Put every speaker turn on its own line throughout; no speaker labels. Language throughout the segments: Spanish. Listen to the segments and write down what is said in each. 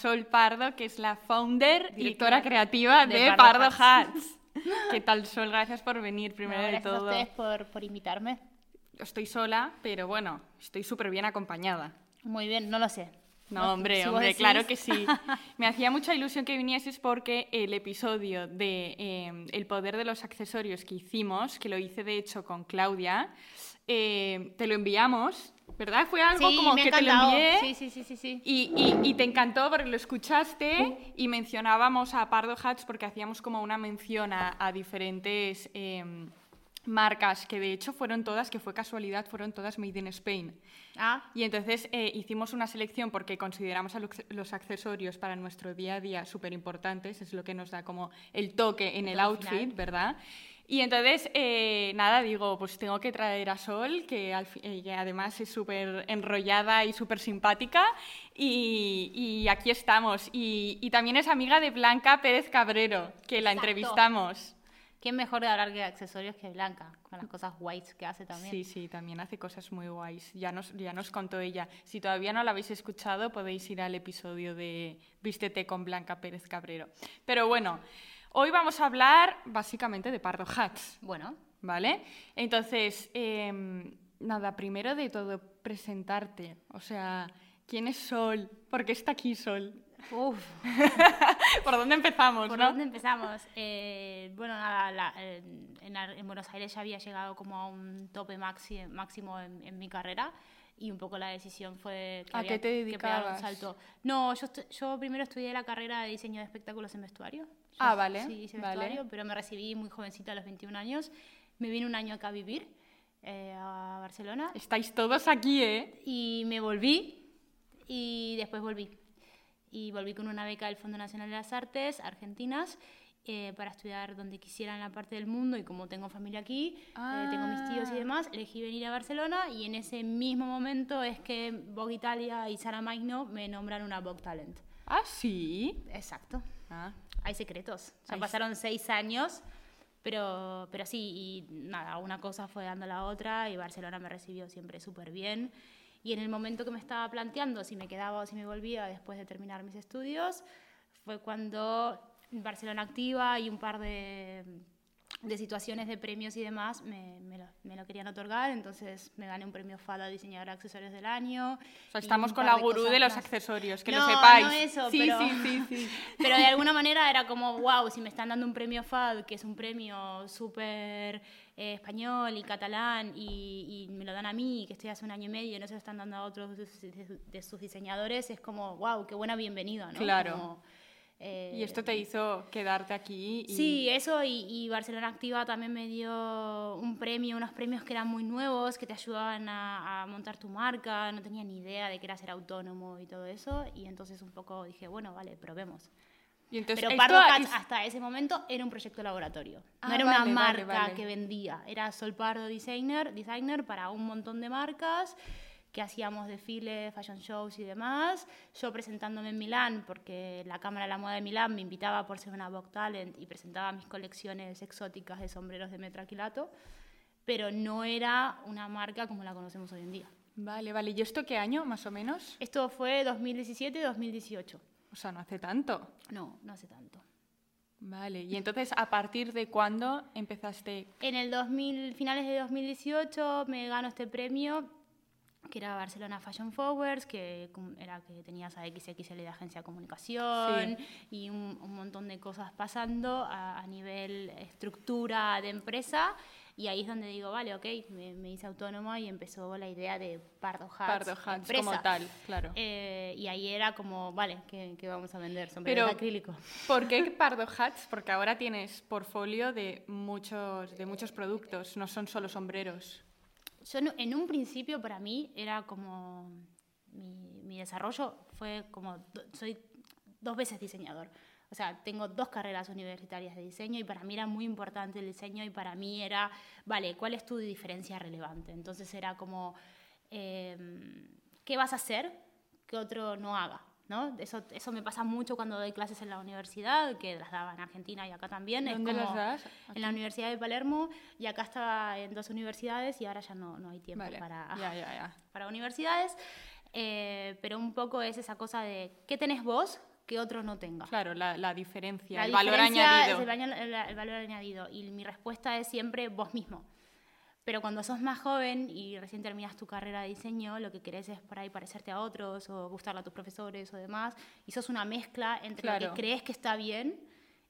Sol Pardo, que es la founder, directora
Directora
creativa de,
de
Pardo,
Pardo
Hats. ¿Qué tal, Sol? Gracias por venir, primero
No,
de
gracias
todo.
a ustedes por, por invitarme.
Estoy sola, pero bueno, estoy súper bien acompañada.
Muy bien, no lo sé.
No, hombre,
si
hombre,
decís.
claro que sí. Me hacía mucha ilusión que vinieses porque el episodio de eh, El poder de los accesorios que hicimos, que lo hice de hecho con Claudia, eh, te lo enviamos, ¿verdad? Fue algo
Sí,
como
me
que te lo envié.
Sí, sí, sí, sí, sí.
Y, y- y te encantó porque lo escuchaste y mencionábamos a Pardo Hats porque hacíamos como una mención a, a diferentes em, marcas que de hecho fueron todas, que fue casualidad, fueron todas made in Spain.
Ah,
Y entonces eh, hicimos una selección porque consideramos a los, accesorios para nuestro día a día súper importantes, es lo que nos da como el toque en el
toque
outfit,
final.
¿verdad? Y entonces, eh, nada, digo, pues tengo que traer a Sol, que, al eh, que además es súper enrollada y súper simpática, y, y aquí estamos. Y, y también es amiga de Blanca Pérez Cabrero, que la
Exacto.
entrevistamos.
¿quién mejor de hablar de accesorios que Blanca? Con las cosas guays que hace también.
Sí, sí, también hace cosas muy guays. Ya nos, ya nos contó ella. Si todavía no la habéis escuchado, podéis ir al episodio de Vístete con Blanca Pérez Cabrero. Pero bueno, hoy vamos a hablar básicamente de Pardo Hats,
Bueno,
¿vale? Entonces, em, nada, primero de todo, presentarte. O sea, ¿quién es Sol? ¿Por qué está aquí Sol?
uff,
¿Por dónde empezamos,
¿por
no?
dónde empezamos? Eh, bueno, nada, la- en, Buenos Aires ya había llegado como a un tope maxi- máximo en, en mi carrera y un poco la decisión fue que
¿A
había
qué te
que pegar un
dedicabas?
salto. No, yo, yo primero estudié la carrera de diseño de espectáculos en vestuario.
Ah, vale,
Sí, hice
vale.
vestuario, pero me recibí muy jovencita a los 21 años. Me vine un año acá a vivir, eh, a Barcelona,
Estáis todos aquí, ¿eh?
y me volví y después volví. Y volví con una beca del Fondo Nacional de las Artes Argentinas eh, para estudiar donde quisiera en la parte del mundo y como tengo familia aquí, eh, tengo mis tíos y
Ah.
demás, elegí venir a Barcelona y en ese mismo momento es que Vogue Italia y Sara Magno me nombran una Vogue Talent.
Ah, sí.
Exacto.
Ah,
Hay secretos. Sea,
Hay-
pasaron seis años, pero, pero sí, y nada, una cosa fue dando la otra y Barcelona me recibió siempre súper bien. Y en el momento que me estaba planteando si me quedaba o si me volvía después de terminar mis estudios, fue cuando Barcelona Activa y un par de, de situaciones de premios y demás me, me lo, me lo querían otorgar, entonces me gané un premio FADA Diseñadora de Accesorios del Año.
O sea, estamos con la
de
gurú de los
más.
accesorios, que
No,
lo sepáis.
no eso,
sí,
pero-
sí, sí, sí.
Pero de alguna manera era como, wow, si me están dando un premio FAD, que es un premio súper eh, español y catalán, y, y me lo dan a mí, que estoy hace un año y medio, y no se lo están dando a otros de sus, de sus diseñadores, es como, wow, qué buena bienvenida, ¿no?
Claro.
Como, eh,
Y esto te hizo quedarte aquí. Y...
Sí, eso y, y Barcelona Activa también me dio un premio, unos premios que eran muy nuevos, que te ayudaban a, a montar tu marca, no tenía ni idea de que era ser autónomo y todo eso, y entonces un poco dije, bueno, vale, probemos.
Y entonces,
Pero Pardo
es-
hasta ese momento era un proyecto laboratorio.
Ah,
no era
vale,
una
vale,
marca
vale.
que vendía. Era Sol Pardo Designer, designer para un montón de marcas que hacíamos desfiles, fashion shows y demás. Yo presentándome en Milán, porque la Cámara de la Moda de Milán me invitaba por ser una Vogue Talent y presentaba mis colecciones exóticas de sombreros de metraquilato, pero no era una marca como la conocemos hoy en día.
Vale, vale. ¿Y esto qué año, más o menos?
Esto fue 2017-2018.
O sea, no hace tanto.
No, no hace tanto.
Vale. Y entonces, ¿a partir de cuándo empezaste?
En el 2000, finales de 2018 me gano este premio que era Barcelona Fashion Forwards, que era que tenías a XXL de agencia de comunicación y un, un montón de cosas pasando a, a nivel estructura de empresa. Y ahí es donde digo, vale, ok, me, me hice autónoma y empezó la idea de Pardo Hats.
Pardo Hats
empresa.
como tal, claro.
Eh, y ahí era como, vale, ¿qué, qué vamos a vender? Sombreros
Pero-
acrílico.
¿Por qué Pardo Hats? Porque ahora tienes portfolio de muchos, de muchos productos, no son solo sombreros.
Yo no- en un principio para mí era como mi, mi desarrollo fue como do- soy dos veces diseñador. O sea, tengo dos carreras universitarias de diseño y para mí era muy importante el diseño y para mí era, vale, ¿cuál es tu diferencia relevante? Entonces era como, em, ¿qué vas a hacer que otro no haga? ¿No? Eso, eso me pasa mucho cuando doy clases en la universidad, que las daba en Argentina y acá también. Es
¿Dónde
como
las das?
En la Universidad de Palermo y acá estaba en dos universidades y ahora ya no, no hay tiempo
Vale,
para,
ya, ya, ya.
para universidades. Eh, pero un poco es esa cosa de qué tenés vos que otro no tenga.
Claro, la, la diferencia,
La
el valor añadido.
es el, baño- el- el valor añadido. Y mi respuesta es siempre vos mismo. Pero cuando sos más joven y recién terminas tu carrera de diseño, lo que querés es por ahí parecerte a otros o gustarle a tus profesores o demás. Y sos una mezcla entre lo
Claro.
que crees que está bien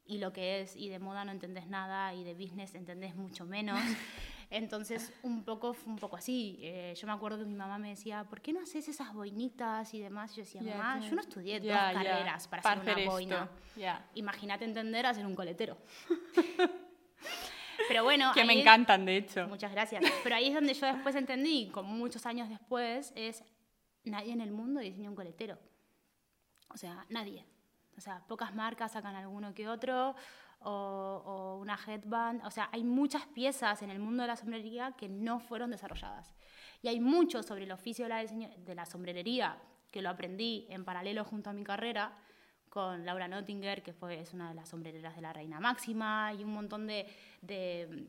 y lo que es. Y de moda no entendés nada y de business entendés mucho menos. Entonces, un poco fue un poco así. Eh, yo me acuerdo que mi mamá me decía, ¿por qué no haces esas boinitas y demás? Y yo decía, mamá, yo no estudié
ya,
dos
ya,
carreras para, hacer una
esto.
boina. Imagínate entender a ser un coletero. Pero bueno,
Que me
es-
encantan, de hecho.
Muchas gracias. Pero ahí es donde yo después entendí, como muchos años después, es nadie en el mundo diseña un coletero. O sea, nadie. O sea, pocas marcas sacan alguno que otro, o, o una headband. O sea, hay muchas piezas en el mundo de la sombrería que no fueron desarrolladas. Y hay mucho sobre el oficio de la, de la sombrerería que lo aprendí en paralelo junto a mi carrera con Laura Nottinger, que fue, es una de las sombrereras de la Reina Máxima, y un montón de, de,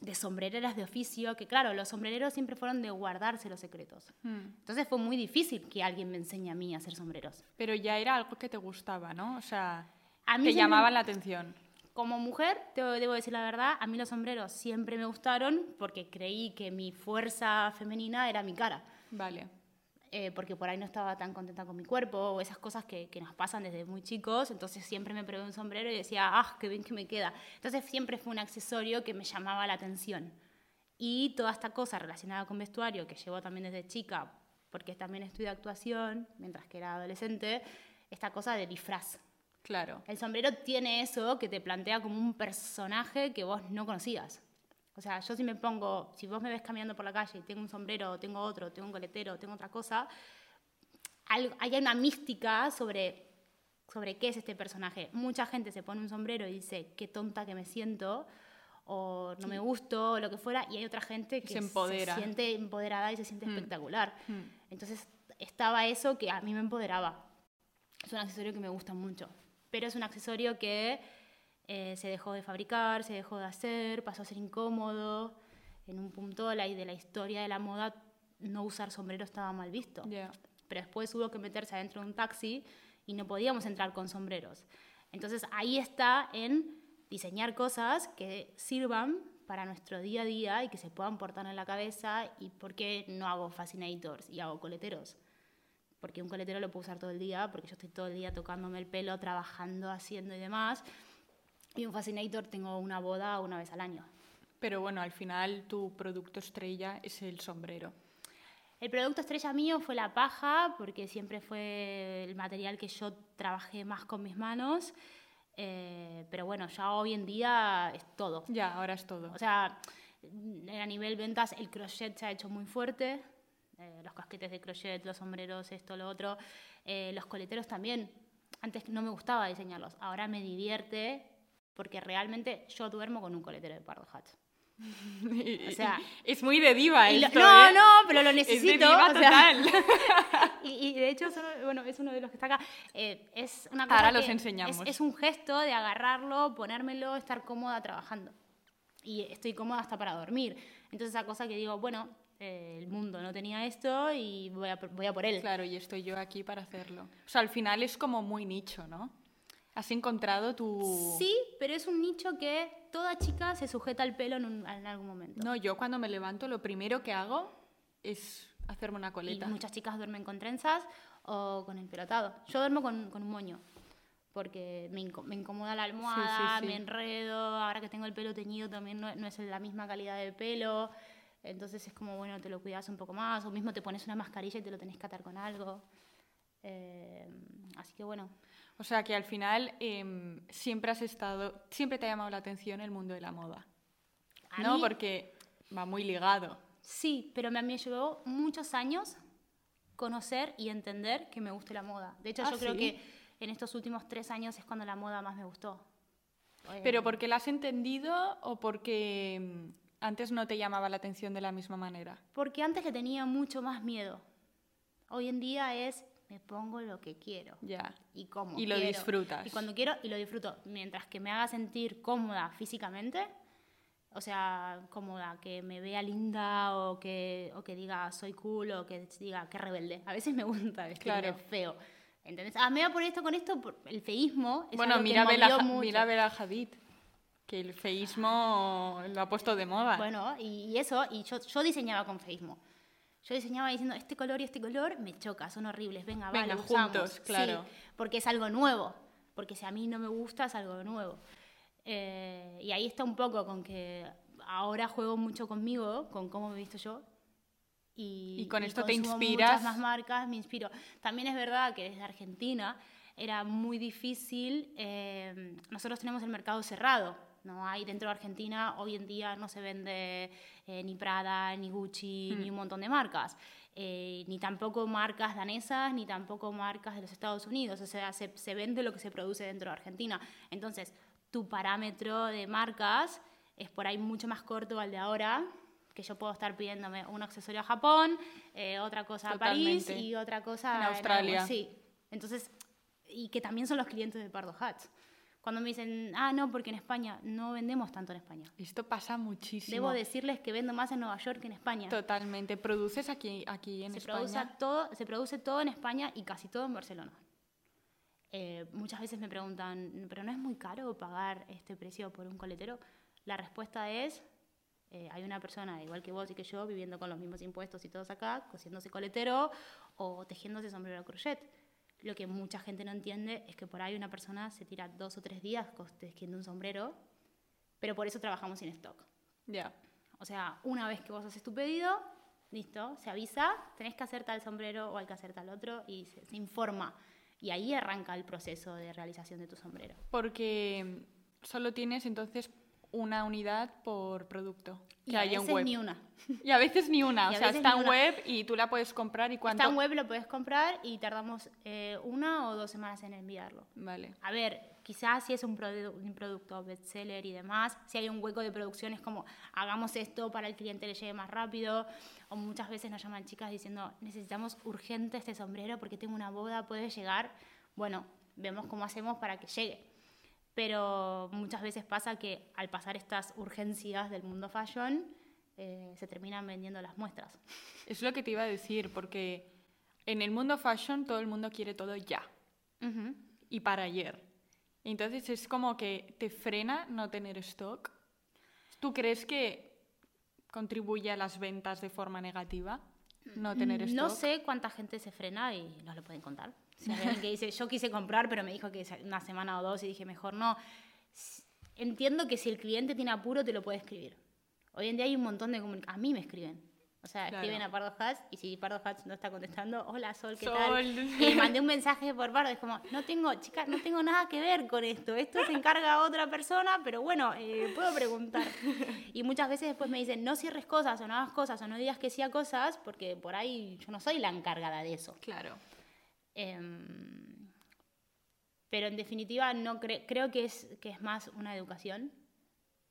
de sombrereras de oficio, que claro, los sombrereros siempre fueron de guardarse los secretos.
Hmm.
Entonces fue muy difícil que alguien me enseñe a mí a hacer sombreros.
Pero ya era algo que te gustaba, ¿no? O sea,
A mí
te
siempre-
llamaban la atención.
Como mujer, te debo decir la verdad, a mí los sombreros siempre me gustaron porque creí que mi fuerza femenina era mi cara.
Vale.
Eh, porque por ahí no estaba tan contenta con mi cuerpo o esas cosas que, que nos pasan desde muy chicos. Entonces siempre me probé un sombrero y decía, ah, qué bien que me queda. Entonces siempre fue un accesorio que me llamaba la atención. Y toda esta cosa relacionada con vestuario que llevo también desde chica, porque también estudié actuación mientras que era adolescente, esta cosa de disfraz.
Claro.
El sombrero tiene eso que te plantea como un personaje que vos no conocías. O sea, yo si me pongo, si vos me ves caminando por la calle y tengo un sombrero, tengo otro, tengo un coletero, tengo otra cosa, hay una mística sobre, sobre qué es este personaje. Mucha gente se pone un sombrero y dice, qué tonta que me siento, o no me gusto, o lo que fuera, y hay otra gente que
Se empodera.
siente empoderada y se siente
Mm.
espectacular.
Hmm.
Entonces estaba eso que a mí me empoderaba. Es un accesorio que me gusta mucho, pero es un accesorio que eh, se dejó de fabricar, se dejó de hacer, pasó a ser incómodo. En un punto de la, de la historia de la moda, no usar sombrero estaba mal visto. Pero después hubo que meterse adentro de un taxi y no podíamos entrar con sombreros. Entonces ahí está en diseñar cosas que sirvan para nuestro día a día y que se puedan portar en la cabeza. ¿Y por qué no hago fascinators y hago coleteros? Porque un coletero lo puedo usar todo el día, porque yo estoy todo el día tocándome el pelo, trabajando, haciendo y demás. Y un fascinator tengo una boda una vez al año.
Pero bueno, al final tu producto estrella es el sombrero.
El producto estrella mío fue la paja, porque siempre fue el material que yo trabajé más con mis manos. Eh, pero bueno, ya hoy en día es todo.
Ya, ahora es todo.
O sea, a nivel ventas, el crochet se ha hecho muy fuerte. Eh, los casquetes de crochet, los sombreros, esto, lo otro. Eh, los coleteros también. Antes no me gustaba diseñarlos. Ahora me divierte porque realmente yo duermo con un coletero de Pardo Hat. O sea,
es muy de diva
lo-
esto,
no,
¿eh?
no, pero lo
Es de
necesito.
diva
o sea,
total.
y, y de hecho, bueno, es uno de los que está acá. Eh, es una cosa
Ahora los enseñamos.
Es, es un gesto de agarrarlo, ponérmelo, estar cómoda trabajando. Y estoy cómoda hasta para dormir. Entonces, esa cosa que digo, bueno, eh, el mundo no tenía esto y voy a, voy a por él.
Claro, y estoy yo aquí para hacerlo. O sea, al final es como muy nicho, ¿no? Has encontrado tu...
Sí, pero es un nicho que toda chica se sujeta al pelo en, un- en algún momento.
No, yo cuando me levanto lo primero que hago es hacerme una
y
coleta.
muchas chicas duermen con trenzas o con el pelotado. Yo duermo con, con un moño. Porque me, me incomoda la almohada,
sí.
me enredo, ahora que tengo el pelo teñido también no, no es la misma calidad de pelo, entonces es como, bueno, te lo cuidas un poco más, o mismo te pones una mascarilla y te lo tenés que atar con algo. Eh, así que bueno,
O sea que al final em, siempre has estado, siempre te ha llamado la atención el mundo de la moda.
a
¿No?
mí
Porque va muy ligado.
sí, pero me, me llevó muchos años conocer y entender que me guste la moda. De hecho,
Ah,
yo creo
¿sí?
que en estos últimos tres años es cuando la moda más me gustó.
¿Pero
Eh,
porque la has entendido o porque em, antes no te llamaba la atención de la misma manera?
Porque antes le tenía mucho más miedo. Hoy en día es, me pongo lo que quiero.
Ya.
Y como
Y lo
quiero.
disfrutas.
Y cuando quiero, y lo disfruto. Mientras que me haga sentir cómoda físicamente, o sea, cómoda, que me vea linda o que, o que diga soy cool o que diga qué rebelde. A veces me gusta vestirme
Claro.
feo. ¿Entendés? Ah, me voy a poner esto con esto, por el feísmo. Es
bueno,
que
mira, Bela, mira Bela Hadid, que el feísmo lo ha puesto de moda.
Bueno, y, y eso, y yo, yo diseñaba con feísmo. Yo diseñaba diciendo, este color y este color me choca, son horribles, venga,
Venga,
va, lo usamos.
juntos, claro.
Sí, porque es algo nuevo, porque si a mí no me gusta es algo nuevo. Eh, y ahí está un poco con que ahora juego mucho conmigo, con cómo me he visto yo. Y,
Y con esto te inspiras.
Muchas más marcas, me inspiro. También es verdad que desde Argentina era muy difícil. eh, nosotros tenemos el mercado cerrado. No hay dentro de Argentina, hoy en día no se vende eh, ni Prada, ni Gucci,
Mm.
ni un montón de marcas. Eh, ni tampoco marcas danesas, ni tampoco marcas de los Estados Unidos. O sea, se, se vende lo que se produce dentro de Argentina. Entonces, tu parámetro de marcas es por ahí mucho más corto al de ahora, que yo puedo estar pidiéndome un accesorio a Japón, eh, otra cosa a París y otra cosa
En Australia.
sí. Entonces, y que también son los clientes de Pardo Hats. Cuando me dicen, ah, no, porque en España no vendemos tanto en España.
Esto pasa muchísimo.
Debo decirles que vendo más en Nueva York que en España.
Totalmente. ¿Produces aquí, aquí en
se,
España?
produce todo, se produce todo en España y casi todo en Barcelona. Eh, muchas veces me preguntan, ¿pero no es muy caro pagar este precio por un coletero? La respuesta es, eh, hay una persona igual que vos y que yo viviendo con los mismos impuestos y todos acá, cosiéndose coletero o tejiéndose sombrero crochet. Lo que mucha gente no entiende es que por ahí una persona se tira dos o tres días tejiendo un sombrero, pero por eso trabajamos sin stock.
Ya.
O sea, una vez que vos haces tu pedido, listo, se avisa, tenés que hacer tal sombrero o hay que hacer tal otro y se, se informa. Y ahí arranca el proceso de realización de tu sombrero.
Porque solo tienes entonces una unidad por producto
Y
que
a
haya en
veces
web.
ni una.
Y a veces ni una.
Y
O
a
sea, está en web y tú la puedes comprar y cuánto.
Está en web, lo puedes comprar y tardamos eh, una o dos semanas en enviarlo.
Vale.
A ver, quizás si es un, produ- un producto bestseller y demás, si hay un hueco de producción es como hagamos esto para el cliente le llegue más rápido. O muchas veces nos llaman chicas diciendo necesitamos urgente este sombrero porque tengo una boda, puede llegar. Bueno, vemos cómo hacemos para que llegue. Pero muchas veces pasa que al pasar estas urgencias del mundo fashion, eh, se terminan vendiendo las muestras.
Es lo que te iba a decir, porque en el mundo fashion todo el mundo quiere todo ya
Ujú.
y para ayer. Entonces es como que te frena no tener stock. ¿Tú crees que contribuye a las ventas de forma negativa no tener stock?
Mm, No sé cuánta gente se frena y nos lo pueden contar. Si hay alguien que dice, yo quise comprar, pero me dijo que una semana o dos y dije, mejor no. Entiendo que si el cliente tiene apuro, te lo puede escribir. Hoy en día hay un montón de comunicaciones. A mí me escriben. O sea,
Claro.
escriben a Pardo Hats y si Pardo Hats no está contestando, hola Sol, ¿qué
Sol.
tal? Y le mandé un mensaje por Pardo, es como, no tengo, chicas, no tengo nada que ver con esto. Esto se encarga otra persona, pero bueno, eh, puedo preguntar. Y muchas veces después me dicen, no cierres cosas o no hagas cosas o no digas que sí a cosas, porque por ahí yo no soy la encargada de eso.
Claro.
Em, pero en definitiva no cre- creo que es, que es más una educación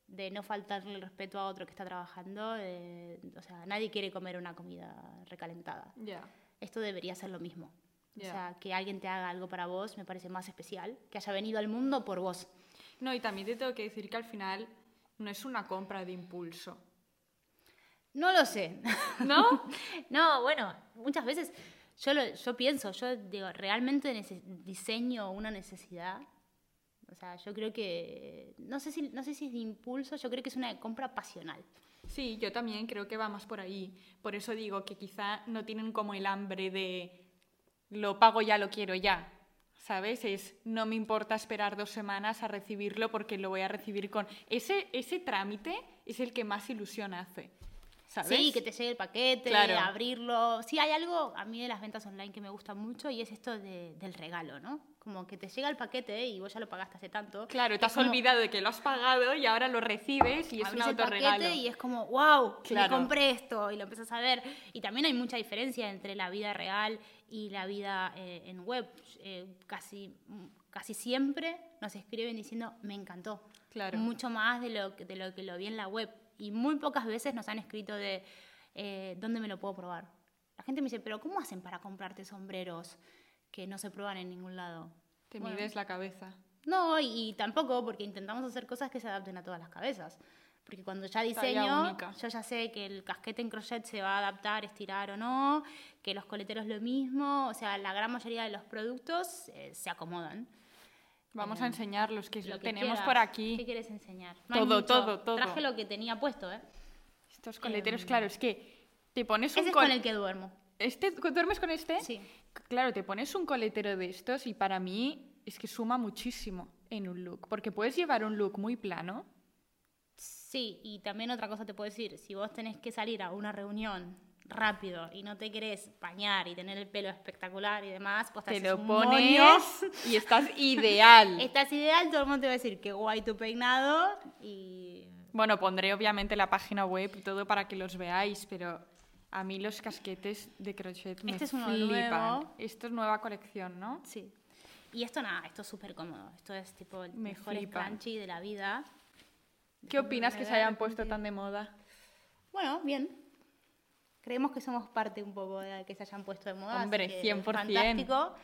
de no faltarle el respeto a otro que está trabajando. de- o sea, nadie quiere comer una comida recalentada.
Ya.
Esto debería ser lo mismo.
Ya.
O sea, que alguien te haga algo para vos me parece más especial, que haya venido al mundo por vos.
No, y también te tengo que decir que al final no es una compra de impulso.
No lo sé.
¿No?
No, bueno, muchas veces yo, lo- yo pienso, yo digo, ¿realmente diseño una necesidad? O sea, yo creo que, no sé, si, no sé si es de impulso, yo creo que es una compra pasional.
Sí, yo también creo que va más por ahí. Por eso digo que quizá no tienen como el hambre de lo pago ya, lo quiero ya. ¿Sabes? Es no me importa esperar dos semanas a recibirlo porque lo voy a recibir con. Ese, ese trámite es el que más ilusión hace. ¿Sabes?
Sí, que te llegue el paquete,
Claro.
abrirlo. Sí, hay algo a mí de las ventas online que me gusta mucho y es esto de- del regalo, ¿no? Como que te llega el paquete y vos ya lo pagaste hace tanto.
Claro, te has
como-
olvidado de que lo has pagado y ahora lo recibes y es un
el
autorregalo.
paquete y es como, wow,
Claro.
me compré esto y lo empiezas a ver. Y también hay mucha diferencia entre la vida real y la vida eh, en web. Eh, casi, casi siempre nos escriben diciendo, me encantó.
Claro.
Mucho más de lo, de lo que lo vi en la web. Y muy pocas veces nos han escrito de, eh, ¿dónde me lo puedo probar? La gente me dice, pero ¿cómo hacen para comprarte sombreros que no se prueban en ningún lado?
Te
Bueno,
mides la cabeza.
no, y, y tampoco porque intentamos hacer cosas que se adapten a todas las cabezas. Porque cuando ya diseño, yo ya sé que el casquete en crochet se va a adaptar, estirar o no, que los coleteros lo mismo, o sea, la gran mayoría de los productos eh, se acomodan.
Vamos
Eh,
a enseñarlos, que
Lo
lo
que
tenemos
quieras.
por
¿Qué
aquí.
quieres enseñar? No
Todo, todo, todo.
Traje lo que tenía puesto, ¿eh?
Estos coleteros,
Em,
claro, es que te pones un
Ese es
col-
con el que duermo.
¿Este, ¿Duermes con este?
Sí.
Claro, te pones un coletero de estos y para mí es que suma muchísimo en un look, porque puedes llevar un look muy plano.
Sí, y también otra cosa te puedo decir, si vos tenés que salir a una reunión rápido y no te querés bañar y tener el pelo espectacular y demás, pues te,
lo pones y estás ideal.
Estás ideal, todo el mundo te va a decir qué guay tu peinado y...
Bueno, pondré obviamente la página web y todo para que los veáis, pero a mí los casquetes de crochet me
Este es uno
flipan.
nuevo.
Esto es nueva colección, ¿no?
Sí. Y esto nada, esto es súper cómodo. Esto es tipo el
Me
mejor scrunchie de la vida.
¿Qué opinas que se hayan puesto tan de moda?
Bueno, bien. Creemos que somos parte un poco de que se hayan puesto de moda.
Hombre,
que
100%.
Fantástico.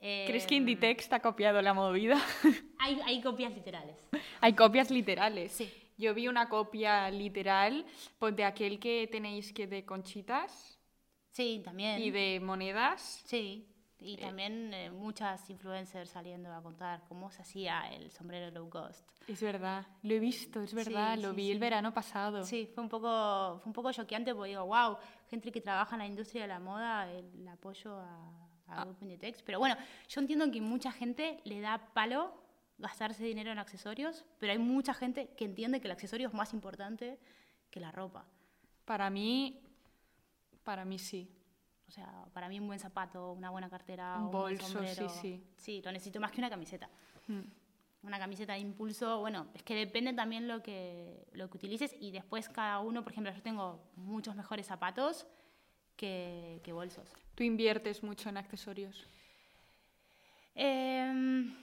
Eh,
¿Crees que Inditex ha copiado la movida?
Hay, hay copias literales.
Hay copias literales.
Sí.
Yo vi una copia literal pues, de aquel que tenéis que de conchitas
Sí, también.
y de monedas.
Sí. Y también eh, muchas influencers saliendo a contar cómo se hacía el sombrero low cost.
Es verdad, lo he visto, es verdad,
Sí,
lo
sí,
vi
sí.
el verano pasado.
Sí, fue un poco, fue un poco choqueante porque digo, wow, gente que trabaja en la industria de la moda, el apoyo a, a Grupo Inditex. Pero bueno, yo entiendo que mucha gente le da palo gastarse dinero en accesorios, pero hay mucha gente que entiende que el accesorio es más importante que la ropa.
Para mí, para mí sí.
O sea, para mí un buen zapato, una buena cartera,
Un
un, buen
bolso,
sombrero,
sí, sí.
Sí, lo necesito más que una camiseta.
Mm.
Una camiseta de impulso, bueno, es que depende también lo que, lo que utilices y después cada uno, por ejemplo, yo tengo muchos mejores zapatos que, que bolsos.
Tú inviertes mucho en accesorios.
Em,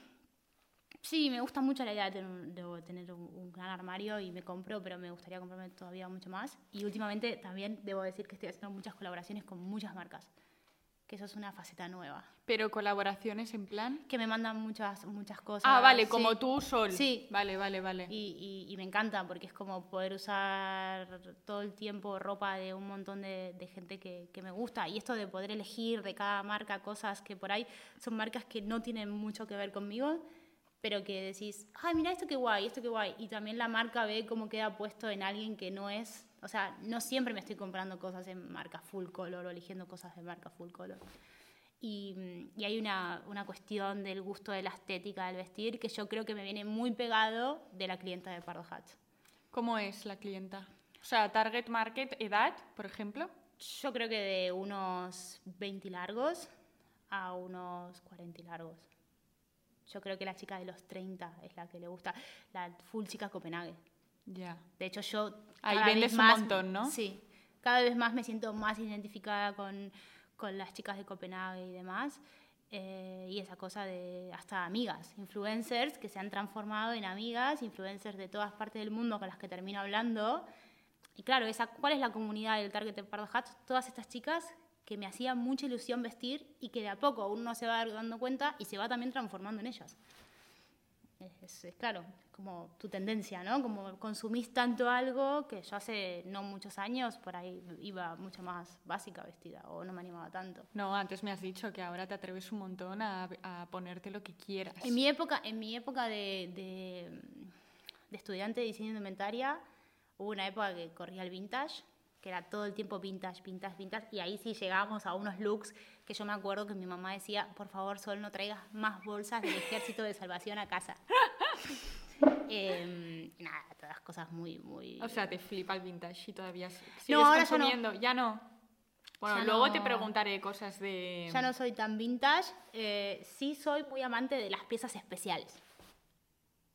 sí, me gusta mucho la idea de tener, un, de tener un- un gran armario y me compro, pero me gustaría comprarme todavía mucho más. Y últimamente también debo decir que estoy haciendo muchas colaboraciones con muchas marcas, que eso es una faceta nueva.
Pero colaboraciones en plan.
Que me mandan muchas, muchas cosas.
Ah, vale,
sí.
como tú, Sol.
Sí.
Vale, vale, vale.
Y, y- y me encanta porque es como poder usar todo el tiempo ropa de un montón de, de gente que, que me gusta. Y esto de poder elegir de cada marca cosas que por ahí son marcas que no tienen mucho que ver conmigo, pero que decís, ay, mira esto qué guay, esto qué guay. Y también la marca ve cómo queda puesto en alguien que no es. O sea, no siempre me estoy comprando cosas en marca full color o eligiendo cosas de marca full color. Y, mm, y hay una, una cuestión del gusto de la estética del vestir que yo creo que me viene muy pegado de la clienta de Pardo Hats.
¿Cómo es la clienta? O sea, target market, edad, por ejemplo.
Yo creo que de unos 20 largos a unos 40 largos. Yo creo que la chica de los 30 es la que le gusta, la full chica Copenhague.
Ya.
De hecho, yo.
Ahí
cada
vendes
vez
un
más-
montón, ¿no?
Sí. Cada vez más me siento más identificada con, con las chicas de Copenhague y demás. Eh, y esa cosa de hasta amigas, influencers que se han transformado en amigas, influencers de todas partes del mundo con las que termino hablando. Y claro, esa, ¿cuál es la comunidad del Target de Pardo Hats? Todas estas chicas que me hacía mucha ilusión vestir y que de a poco uno se va dando cuenta y se va también transformando en ellas. Es, es claro, como tu tendencia, ¿no? Como consumís tanto algo que yo hace no muchos años por ahí iba mucho más básica vestida o no me animaba tanto.
No, antes me has dicho que ahora te atreves un montón a, a ponerte lo que quieras.
En mi época, en mi época de, de, de estudiante de diseño de indumentaria, hubo una época que corría el vintage, que era todo el tiempo vintage, vintage, vintage, y ahí sí llegábamos a unos looks que yo me acuerdo que mi mamá decía, por favor, Sol, no traigas más bolsas del ejército de salvación a casa. Y nada, todas cosas muy, muy...
O sea, te flipa el vintage y todavía sigues
No, ahora ya no.
consumiendo. Ya no. Bueno,
Ya
luego
no.
te preguntaré cosas de...
Ya no soy tan vintage, eh, sí soy muy amante de las piezas especiales.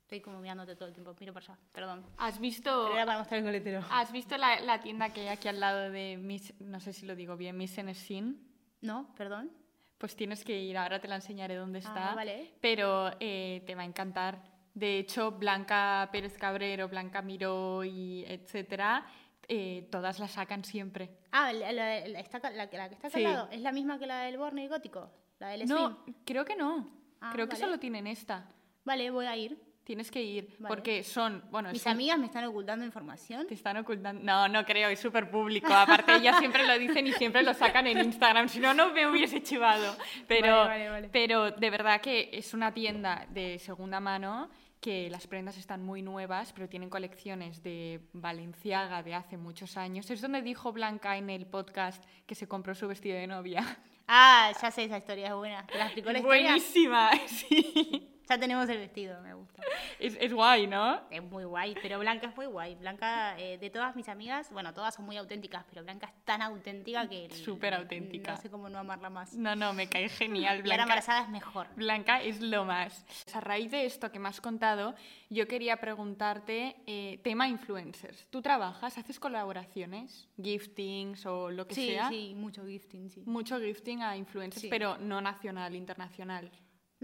Estoy como mirándote todo el tiempo, miro para allá, perdón.
¿Has visto,
Pero era para mostrar el coletero.
¿has visto la, la tienda que hay aquí al lado de Miss... No sé si lo digo bien, Miss Enesin?
No, perdón.
Pues tienes que ir, ahora te la enseñaré dónde está.
Ah, vale.
Pero eh, te va a encantar. De hecho, Blanca Pérez Cabrero, Blanca Miró y etcétera, eh, todas la sacan siempre.
Ah, la, la- la- está la que la que está
Sí.
al lado. ¿Es la misma que la del Borne y Gótico? La del
No, creo que no.
Ah,
creo que
vale.
solo tienen esta.
Vale, voy a ir.
Tienes que ir,
Vale.
porque son, bueno,
Mis
un-
amigas me están ocultando información.
te están ocultando. No, no creo, es súper público. Aparte, ellas siempre lo dicen y siempre lo sacan en Instagram. Si no, no me hubiese chivado. Pero,
Vale, vale, vale.
pero de verdad que es una tienda de segunda mano que las prendas están muy nuevas, pero tienen colecciones de Valenciaga de hace muchos años. Es donde dijo Blanca en el podcast que se compró su vestido de novia.
Ah, ya sé esa historia, es buena. ¿Te la explicó la historia?
Buenísima, sí.
Ya tenemos el vestido, me gusta.
Es, es guay, ¿no?
Es muy guay, pero Blanca es muy guay. Blanca, eh, de todas mis amigas, bueno, todas son muy auténticas, pero Blanca es tan auténtica que...
Súper auténtica.
No sé cómo no amarla más.
No, no, me cae genial.
Y ahora
Blanca.
embarazada es mejor.
Blanca es lo más. A raíz de esto que me has contado, yo quería preguntarte eh, tema influencers. ¿Tú trabajas, haces colaboraciones, giftings o lo que
Sí,
sea?
sí, mucho gifting, sí.
Mucho gifting a influencers,
Sí.
pero no nacional, internacional.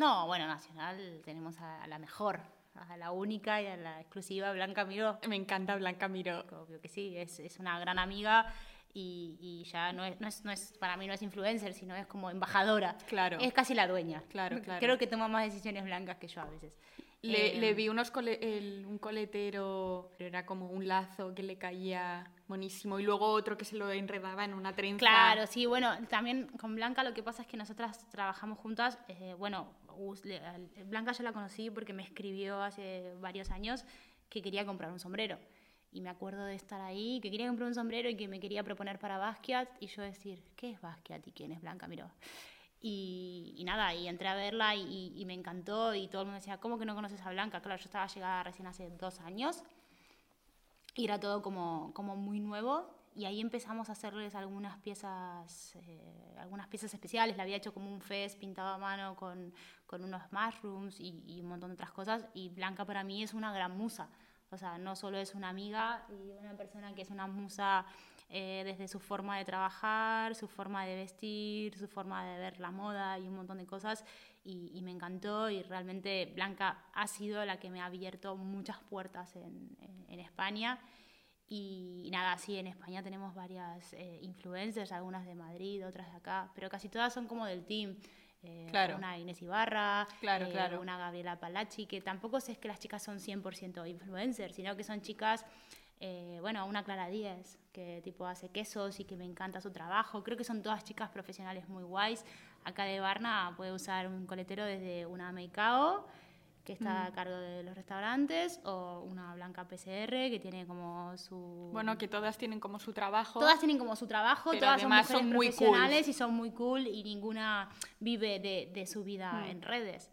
No, bueno, nacional tenemos a, a la mejor, a la única y a la exclusiva Blanca Miró.
Me encanta Blanca Miró.
Obvio que sí, es, es una gran amiga y, y ya no es, no, es, no es, para mí no es influencer, sino es como embajadora.
Claro.
Es casi la dueña.
Claro, claro.
Creo que toma más decisiones blancas que yo a veces.
Le,
Eh,
le vi unos cole- el- un coletero, pero era como un lazo que le caía buenísimo, y luego otro que se lo enredaba en una trenza.
Claro, sí, bueno, también con Blanca lo que pasa es que nosotras trabajamos juntas, eh, bueno, Blanca yo la conocí porque me escribió hace varios años que quería comprar un sombrero. Y me acuerdo de estar ahí, que quería comprar un sombrero y que me quería proponer para Basquiat, y yo decir, ¿qué es Basquiat y quién es Blanca Miró? Y, y nada, y entré a verla y, y- me encantó y todo el mundo decía, ¿cómo que no conoces a Blanca? Claro, yo estaba llegada recién hace dos años y era todo como, como muy nuevo y ahí empezamos a hacerles algunas piezas eh, algunas piezas especiales la había hecho como un fest pintado a mano con, con unos mushrooms y, y un montón de otras cosas y Blanca para mí es una gran musa o sea no solo es una amiga y una persona que es una musa eh, desde su forma de trabajar, su forma de vestir, su forma de ver la moda y un montón de cosas. Y, y me encantó y realmente Blanca ha sido la que me ha abierto muchas puertas en, en- en España. Y, nada, sí, en España tenemos varias eh, influencers, algunas de Madrid, otras de acá, pero casi todas son como del team. Eh,
Claro.
Una Inés Ibarra,
Claro,
eh,
claro.
una Gabriela Palacci, que tampoco es que las chicas son 100% influencers, sino que son chicas, eh, bueno, una Clara Díez, que tipo hace quesos y que me encanta su trabajo. Creo que son todas chicas profesionales muy guays. Acá de Barna puede usar un coletero desde una Meicao, que está a cargo de los restaurantes, o una Blanca PCR, que tiene como su...
Bueno, que todas tienen como su trabajo.
Todas tienen como su trabajo, todas
además
son
son muy cool.
profesionales y son muy cool y ninguna vive de, de su vida
Mm.
en redes.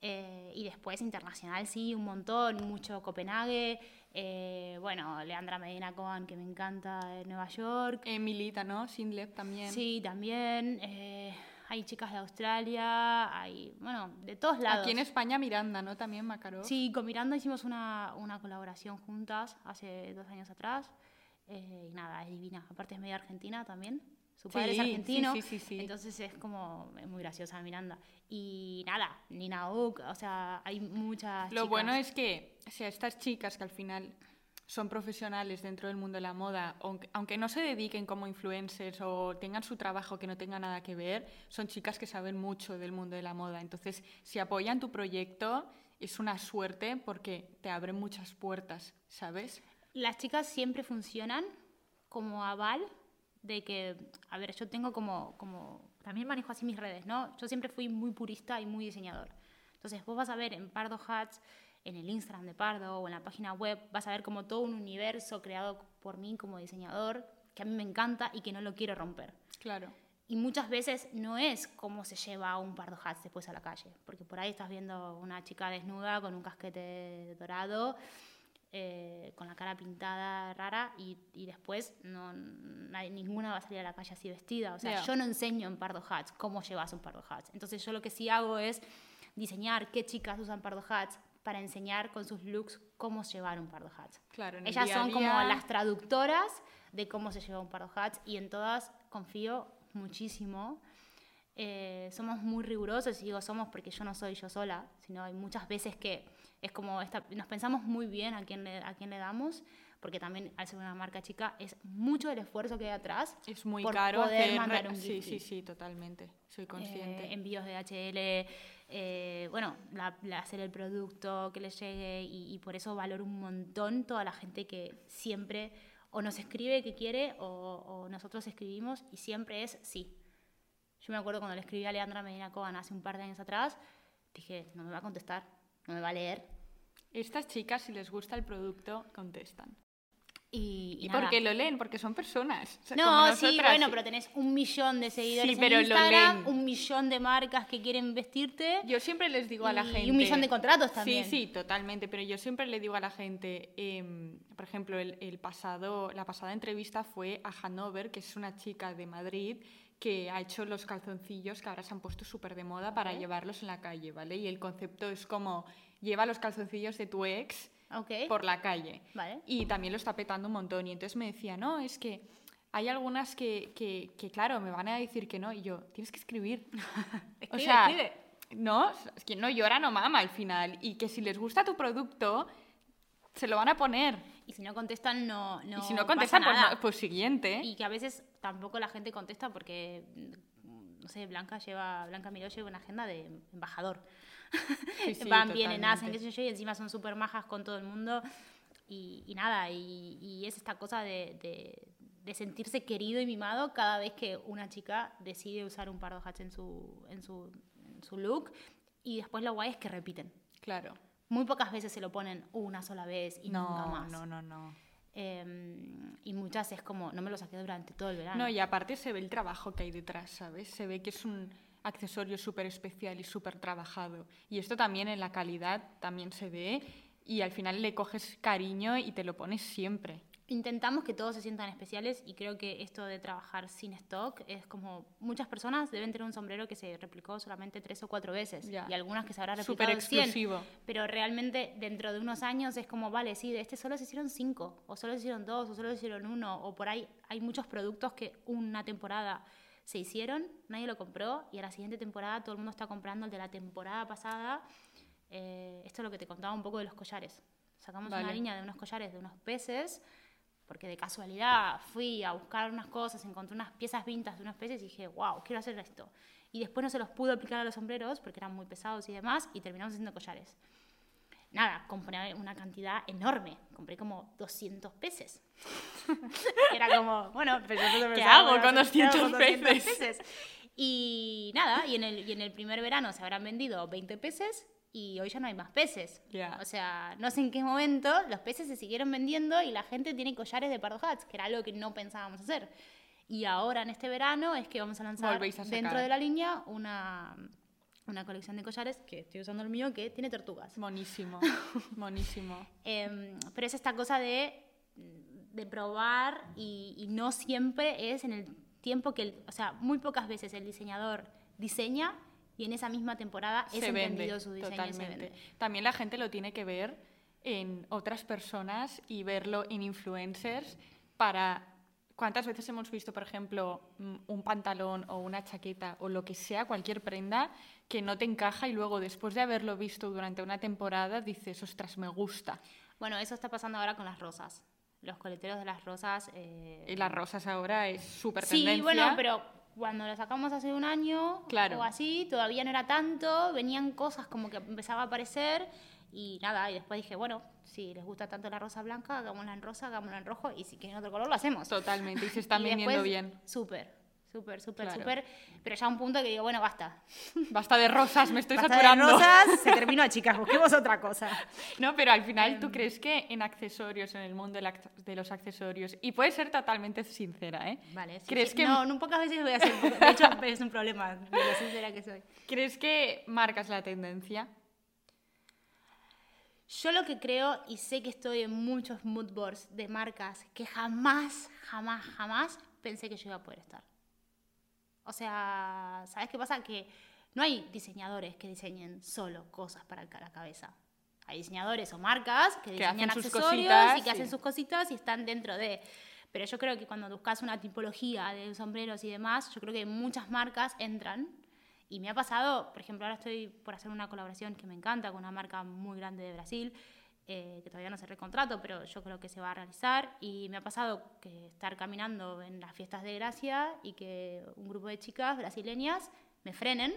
Eh, y después internacional sí, un montón, mucho Copenhague, eh, bueno, Leandra Medina Cohen, que me encanta, de Nueva York.
Eh, Milita, ¿no? Sinlep también.
Sí, también. eh, hay chicas de Australia, hay, bueno, de todos lados.
Aquí en España, Miranda, ¿no? También Macaró.
Sí, con Miranda hicimos una, una colaboración juntas hace dos años atrás. eh, y nada, es divina. Aparte es medio argentina también. Su padre
Sí,
es argentino.
sí, sí, sí, sí.
Entonces es como es muy graciosa Miranda. Y nada, Nina Oak, o sea, hay muchas.
Lo
chicas.
bueno es que, o sea, estas chicas que al final son profesionales dentro del mundo de la moda, aunque, no se dediquen como influencers o tengan su trabajo que no tenga nada que ver, son chicas que saben mucho del mundo de la moda. Entonces, si apoyan tu proyecto, es una suerte porque te abren muchas puertas, ¿sabes?
Las chicas siempre funcionan como aval de que, a ver, yo tengo como, como, también manejo así mis redes, ¿no? Yo siempre fui muy purista y muy diseñador. Entonces, vos vas a ver en Pardo Hats, en el Instagram de Pardo o en la página web, vas a ver como todo un universo creado por mí como diseñador que a mí me encanta y que no lo quiero romper.
Claro.
Y muchas veces no es cómo se lleva un Pardo Hats después a la calle, porque por ahí estás viendo una chica desnuda con un casquete dorado, eh, con la cara pintada rara, y, y después no, nadie- ninguna va a salir a la calle así vestida. O sea,
Ya.
yo no enseño en Pardo Hats cómo llevas un Pardo Hats. Entonces yo lo que sí hago es diseñar qué chicas usan Pardo Hats para enseñar con sus looks cómo llevar un Pardo Hats.
Claro, en el
Ellas
día a
son como
día-
las traductoras de cómo se lleva un Pardo Hats y en todas confío muchísimo. Eh, somos muy rigurosos y digo somos porque yo no soy yo sola, sino hay muchas veces que es como esta, nos pensamos muy bien a quién, le, a quién le damos, porque también al ser una marca chica es mucho el esfuerzo que hay atrás.
Es muy
por
caro
poder
hacer...
mandar un
sí, sí, sí, totalmente. Soy consciente.
Eh, envíos de HL, eh, bueno, la- la- hacer el producto, que les llegue y, por eso valoro un montón toda la gente que siempre o nos escribe que quiere o, o nosotros escribimos y siempre es sí. Yo me acuerdo cuando le escribí a Leandra Medina Coban hace un par de años atrás, dije, no me va a contestar, no me va a leer.
Estas chicas, si les gusta el producto, contestan.
Y, y
¿Y
nada.
por qué lo leen? Porque son personas. o sea, como
No, sí, bueno, pero tenés un millón de seguidores
Sí, pero
en
lo
Instagram,
leen.
un millón de marcas que quieren vestirte.
Yo siempre les digo a la
Y
gente...
un millón de contratos también.
Sí, sí, totalmente. Pero yo siempre le digo a la gente, em, por ejemplo, el, el pasado, la pasada entrevista fue a Hanover, que es una chica de Madrid que ha hecho los calzoncillos que ahora se han puesto súper de moda para llevarlos en la calle, ¿vale? Y el concepto es como, lleva los calzoncillos de tu ex
Ok.
por la calle.
Vale.
Y también lo está petando un montón. Y entonces me decía, no, es que hay algunas que, que, que, claro, me van a decir que no. Y yo, tienes que escribir. o sea,
escribe.
no, es que no llora, no mama al final. Y que si les gusta tu producto, se lo van a poner.
Y si no contestan, no, no
y si no contestan, pues,
nada.
pues siguiente.
Y que a veces tampoco la gente contesta porque, no sé, Blanca lleva, Blanca Miró lleva una agenda de embajador.
Sí, sí,
Van, vienen, hacen, qué sé yo, y encima son súper majas con todo el mundo. Y, y nada, y, y es esta cosa de, de- de sentirse querido y mimado cada vez que una chica decide usar un pardo hatch en su, en su, en su look. Y después lo guay es que repiten.
Claro.
Muy pocas veces se lo ponen una sola vez y nunca
No,
más.
no, no, no.
Em, y muchas es como, no me lo saqué durante todo el verano.
No, y aparte se ve el trabajo que hay detrás, ¿sabes? Se ve que es un accesorio súper especial y súper trabajado. Y esto también en la calidad también se ve y al final le coges cariño y te lo pones siempre.
Intentamos que todos se sientan especiales y creo que esto de trabajar sin stock es como muchas personas deben tener un sombrero que se replicó solamente tres o cuatro veces
Ya.
y algunas que se habrá replicado 100.
exclusivo.
Pero realmente dentro de unos años es como, vale, sí, de este solo se hicieron cinco, o solo se hicieron dos, o solo se hicieron uno, o por ahí hay muchos productos que una temporada se hicieron, nadie lo compró, y a la siguiente temporada todo el mundo está comprando el de la temporada pasada. Eh, esto es lo que te contaba un poco de los collares. Sacamos una
Vale.
línea de unos collares de unos peces, porque de casualidad fui a buscar unas cosas, encontré unas piezas vintas de unos peces y dije, wow, quiero hacer esto. Y después no se los pude aplicar a los sombreros porque eran muy pesados y demás, y terminamos haciendo collares. Nada, compré una cantidad enorme. Compré como 200 peces. Era como, bueno, pero yo
¿Qué hago con
¿qué hago
200
con
peces?
Y nada, y en, el, y en el primer verano se habrán vendido 20 peces y hoy ya no hay más peces.
Ya.
O sea, no sé en qué momento los peces se siguieron vendiendo y la gente tiene collares de pardo hats, que era algo que no pensábamos hacer. Y ahora en este verano es que vamos a lanzar
a
dentro de la línea una, una colección de collares, que estoy usando el mío, que tiene tortugas.
Monísimo, monísimo.
Em, pero es esta cosa de, de probar y, y no siempre es en el tiempo que, el- o sea, muy pocas veces el diseñador diseña y en esa misma temporada es
se
entendido
vende,
su diseño y
totalmente.
se vende.
También la gente lo tiene que ver en otras personas y verlo en influencers para... ¿Cuántas veces hemos visto, por ejemplo, mm, un pantalón o una chaqueta o lo que sea, cualquier prenda, que no te encaja y luego después de haberlo visto durante una temporada dices, ostras, me gusta?
Bueno, eso está pasando ahora con las rosas. Los coleteros de las rosas. eh,
Y las rosas ahora es súper
Sí,
tendencia.
bueno, pero cuando lo sacamos hace un año
Claro.
o así, todavía no era tanto, venían cosas como que empezaba a aparecer y nada, y después dije, bueno, si les gusta tanto la rosa blanca, hagámosla en rosa, hagámosla en rojo y si quieren otro color lo hacemos.
Totalmente, y se están
Y
vendiendo
después,
bien.
Súper, súper, súper,
Claro.
súper, pero ya a un punto que digo, bueno, basta.
Basta de rosas, me estoy
Basta de
saturando.
rosas, se terminó, chicas, busquemos otra cosa.
No, pero al final,
Em.
¿tú crees que en accesorios, en el mundo de los accesorios, y puedes ser totalmente sincera, ¿eh?
Vale, sí,
¿Crees
sí.
que,
No, no, pocas veces voy a hacer, de hecho es un problema, de lo sincera que soy.
¿crees que marcas la tendencia?
Yo lo que creo, y sé que estoy en muchos mood boards de marcas que jamás, jamás, jamás pensé que yo iba a poder estar. O sea, ¿sabes qué pasa? Que no hay diseñadores que diseñen solo cosas para la cabeza. Hay diseñadores o marcas que
Que hacen
diseñan accesorios
cositas,
y que hacen
sí.
sus cositas y están dentro de... Pero yo creo que cuando buscas una tipología de sombreros y demás, yo creo que muchas marcas entran. Y me ha pasado, por ejemplo, ahora estoy por hacer una colaboración que me encanta con una marca muy grande de Brasil, eh, que todavía no cerré contrato, pero yo creo que se va a realizar. Y me ha pasado que estar caminando en las fiestas de Gracia y que un grupo de chicas brasileñas me frenen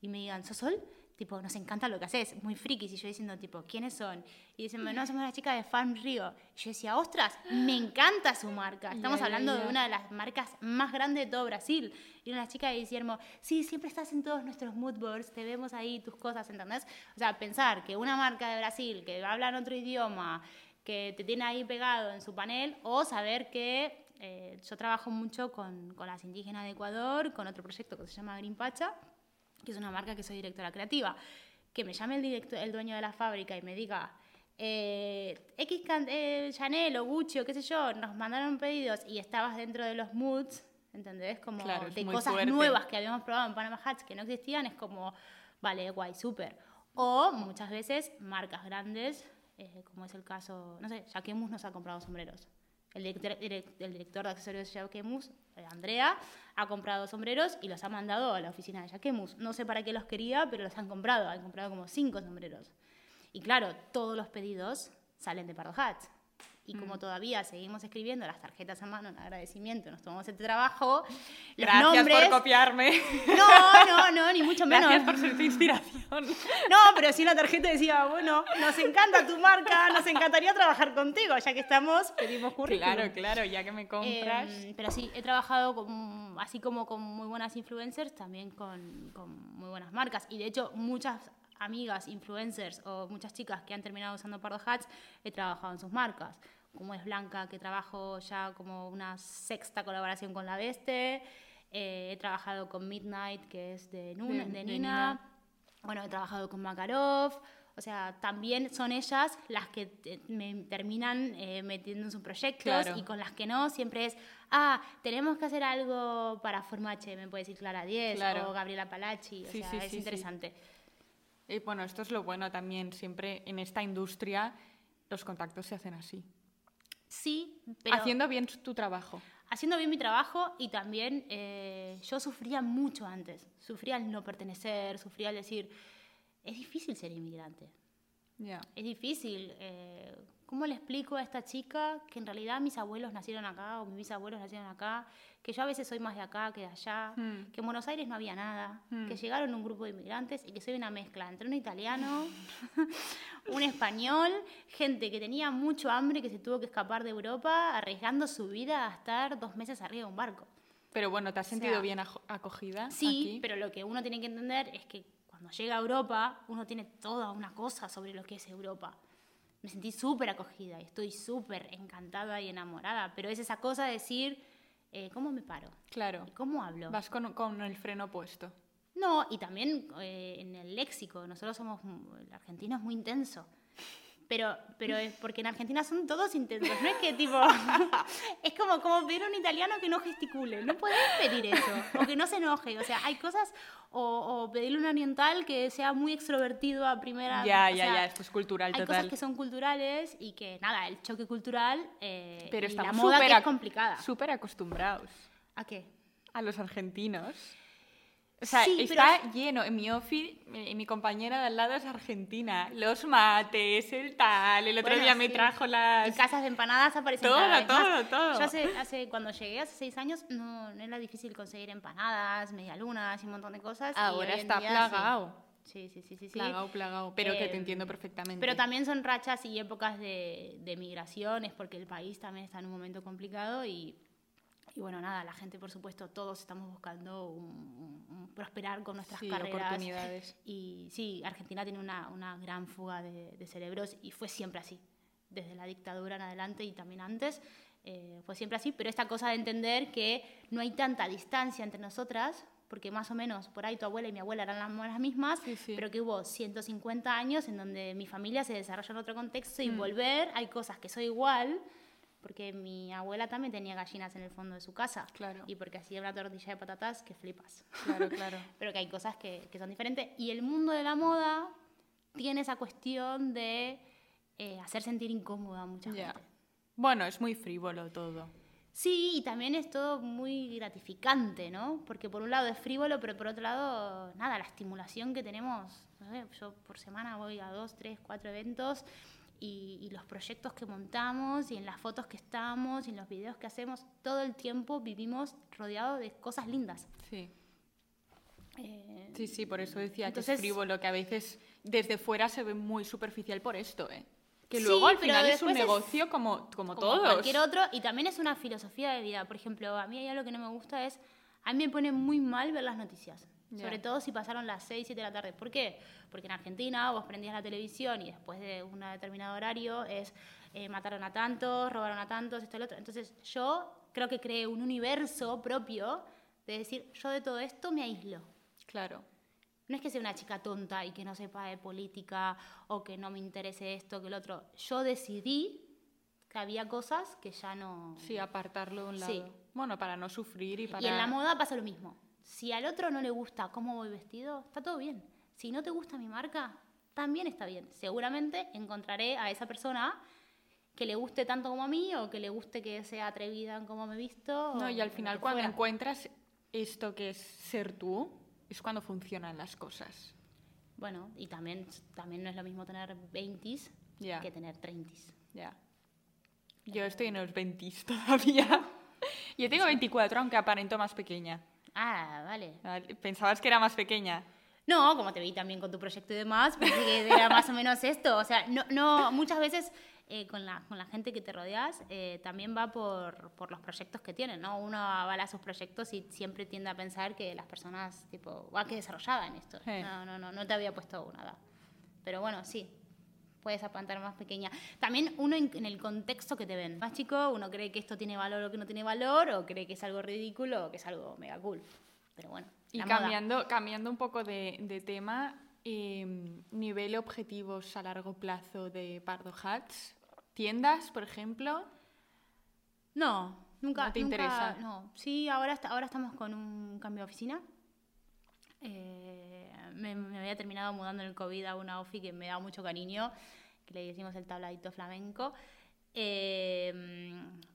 y me digan, Sosol, tipo, nos encanta lo que haces, muy frikis. Y yo diciendo, tipo, ¿quiénes son? Y dicen, no, somos las chicas de Fan Rio. Y yo decía, ostras, me encanta su marca. Estamos
ya,
hablando de
ya.
una de las marcas más grandes de todo Brasil. Y una chica de Guillermo, sí, siempre estás en todos nuestros mood boards, te vemos ahí, tus cosas, ¿entendés? O sea, pensar que una marca de Brasil que habla en otro idioma, que te tiene ahí pegado en su panel, o saber que eh, yo trabajo mucho con, con las indígenas de Ecuador, con otro proyecto que se llama Green Pacha, que es una marca que soy directora creativa, que me llame el, director, el dueño de la fábrica y me diga, eh, X eh, Chanel o Gucci o qué sé yo, nos mandaron pedidos y estabas dentro de los moods, ¿entendés? Como
Claro,
de cosas
fuerte.
nuevas que habíamos probado en Panama Hats que no existían, es como, vale, guay, súper. O muchas veces marcas grandes, eh, como es el caso, no sé, Jacquemus nos ha comprado sombreros. El director, direc- el director de accesorios eh, Andrea, ha comprado sombreros y los ha mandado a la oficina de Jacquemus. No sé para qué los quería, pero los han comprado. Han comprado como cinco sombreros. Y claro, todos los pedidos salen de Pardo Hats. Y
Mm.
como todavía seguimos escribiendo las tarjetas a mano en agradecimiento, nos tomamos este trabajo, los
Gracias
nombres...
por copiarme.
No, no, no, ni mucho menos.
Gracias por ser tu inspiración.
No, pero sí la tarjeta decía, bueno, nos encanta tu marca, nos encantaría trabajar contigo, ya que estamos, pedimos currículum.
Claro, claro, ya que me compras.
Eh, pero sí, he trabajado con, así como con muy buenas influencers, también con, con muy buenas marcas. Y de hecho, muchas amigas influencers o muchas chicas que han terminado usando Pardo Hats, he trabajado en sus marcas. Como es Blanca, que trabajo ya como una sexta colaboración con La Veste. Eh, he trabajado con Midnight, que es de, Nuna-
De-
de
de
Nina.
Nina.
Bueno, he trabajado con Makarov. O sea, también son ellas las que te- me terminan eh, metiendo en sus proyectos
Claro.
y con las que no, siempre es, ah, tenemos que hacer algo para Formache, me puede decir Clara Diez
Claro.
o Gabriela Palacci, o
Sí,
sea,
sí,
es
sí.
interesante.
Y bueno, esto es lo bueno también. Siempre en esta industria los contactos se hacen así.
Sí, pero
Haciendo bien tu trabajo.
haciendo bien mi trabajo y también eh, yo sufría mucho antes, sufría el no pertenecer, sufría el decir, es difícil ser inmigrante.
Ya.
Es difícil. eh, ¿Cómo le explico a esta chica que en realidad mis abuelos nacieron acá o mis bisabuelos nacieron acá? Que yo a veces soy más de acá que de allá.
Mm.
Que en Buenos Aires no había nada.
Mm.
Que llegaron un grupo de inmigrantes y que soy una mezcla entre un italiano, un español, gente que tenía mucho hambre que se tuvo que escapar de Europa arriesgando su vida a estar dos meses arriba de un barco.
Pero bueno, ¿te has
O
sentido
sea,
bien acogida?
Sí,
aquí?
pero lo que uno tiene que entender es que cuando llega a Europa, uno tiene toda una cosa sobre lo que es Europa. Me sentí súper acogida y estoy súper encantada y enamorada, pero es esa cosa de decir, eh, ¿cómo me paro?
Claro.
¿Y ¿Cómo hablo?
Vas con, con el freno puesto.
No, y también eh, en el léxico, nosotros somos, el argentino es muy intenso. Pero, pero es porque en Argentina son todos intensos, no es que tipo, es como, como pedir a un italiano que no gesticule, no puedes pedir eso, o que no se enoje, o sea, hay cosas, o, o pedirle a un oriental que sea muy extrovertido a primera...
Ya, ya,
sea,
ya, esto es cultural
Hay
total.
cosas que son culturales y que, nada, el choque cultural eh,
Pero
y la moda
súper
que es complicada.
Súper acostumbrados
¿A qué?
a los argentinos. O sea,
Sí,
está lleno. En mi office, mi, mi compañera de al lado es argentina. Los mates, el tal. El otro
Bueno,
día me
sí.
trajo
En
las...
casas de empanadas aparecen
Todo,
cada vez más.
todo, todo.
Yo hace, hace- cuando llegué hace seis años no, no era difícil conseguir empanadas, medialunas y un montón de cosas. y
Ahora está
día
plagado.
Sí, sí, sí, sí. sí.
Plagado, plagado. Pero que te entiendo perfectamente.
Pero también son rachas y épocas de, de migraciones porque el país también está en un momento complicado y, y bueno, nada, la gente, por supuesto, todos estamos buscando un- un- un prosperar con nuestras
Sí,
carreras.
oportunidades.
Y sí, Argentina tiene una, una gran fuga de, de cerebros y fue siempre así, desde la dictadura en adelante y también antes. eh, fue siempre así, pero esta cosa de entender que no hay tanta distancia entre nosotras, porque más o menos por ahí tu abuela y mi abuela eran las, las mismas,
Sí, sí.
pero que hubo 150 años en donde mi familia se desarrolló en otro contexto y
Mm.
volver, hay cosas que soy igual, porque mi abuela también tenía gallinas en el fondo de su casa.
Claro.
Y porque hacía una tortilla de patatas que flipas.
Claro, claro.
Pero que hay cosas que, que son diferentes. Y el mundo de la moda tiene esa cuestión de eh, hacer sentir incómoda a mucha
Ya.
gente.
Bueno, es muy frívolo todo.
Sí, y también es todo muy gratificante, ¿no? Porque por un lado es frívolo, pero por otro lado, nada, la estimulación que tenemos. no sé, yo por semana voy a dos, tres, cuatro eventos y, y los proyectos que montamos y en las fotos que estamos y en los videos que hacemos, todo el tiempo vivimos rodeados de cosas lindas.
Sí.
Eh,
Sí, sí, por eso decía que
Entonces-
es frívolo, que a veces desde fuera se ve muy superficial por esto, ¿eh? Que
Sí,
luego al
pero
final es un
después es
negocio como, como,
como
todos.
cualquier otro y también es una filosofía de vida. Por ejemplo, a mí hay algo que no me gusta es, a mí me pone muy mal ver las noticias. Sobre todo si pasaron las 6, 7 de la tarde. ¿Por qué? Porque en Argentina vos prendías la televisión y después de un determinado horario es eh, mataron a tantos, robaron a tantos, esto y lo otro. Entonces yo creo que creé un universo propio de decir, yo de todo esto me aíslo.
Claro.
No es que sea una chica tonta y que no sepa de política o que no me interese esto, que el otro. Yo decidí que había cosas que ya no...
Sí, apartarlo de un lado.
Sí.
Bueno, para no sufrir y para...
Y en la moda pasa lo mismo. Si al otro no le gusta cómo voy vestido, está todo bien. Si no te gusta mi marca, también está bien. Seguramente encontraré a esa persona que le guste tanto como a mí o que le guste que sea atrevida en cómo me he visto.
No, y al final cuando
fuera.
encuentras esto que es ser tú, es cuando funcionan las cosas.
Bueno, y también, también no es lo mismo tener 20
Ya.
que tener 30
Ya. Yo estoy en los 20 todavía. Yo tengo 24, aunque aparento más pequeña.
Ah, vale.
Vale, ¿Pensabas que era más pequeña?
No, como te vi también con tu proyecto y demás, pensé que era más o menos esto. O sea, no, no muchas veces eh, con, la, con la gente que te rodeas eh, también va por, por los proyectos que tienen, ¿no? Uno avala sus proyectos y siempre tiende a pensar que las personas, tipo, va que desarrollada en esto.
Sí.
No, no, no, no te había puesto nada. Pero bueno, sí, puedes apantar más pequeña. También uno en, el contexto que te ven. Más chico, uno cree que esto tiene valor o que no tiene valor, o cree que es algo ridículo o que es algo mega cool. Pero bueno.
Y
la moda.
cambiando, cambiando un poco de, de tema, eh, nivel objetivos a largo plazo de Pardo Hats. Tiendas, por ejemplo.
No, nunca.
¿No te
nunca-
interesa?
No, sí, ahora, ahora estamos con un cambio de oficina. Eh, me, me había terminado mudando en el COVID a una ofi que me da mucho cariño, que le decimos el tabladito flamenco. Eh,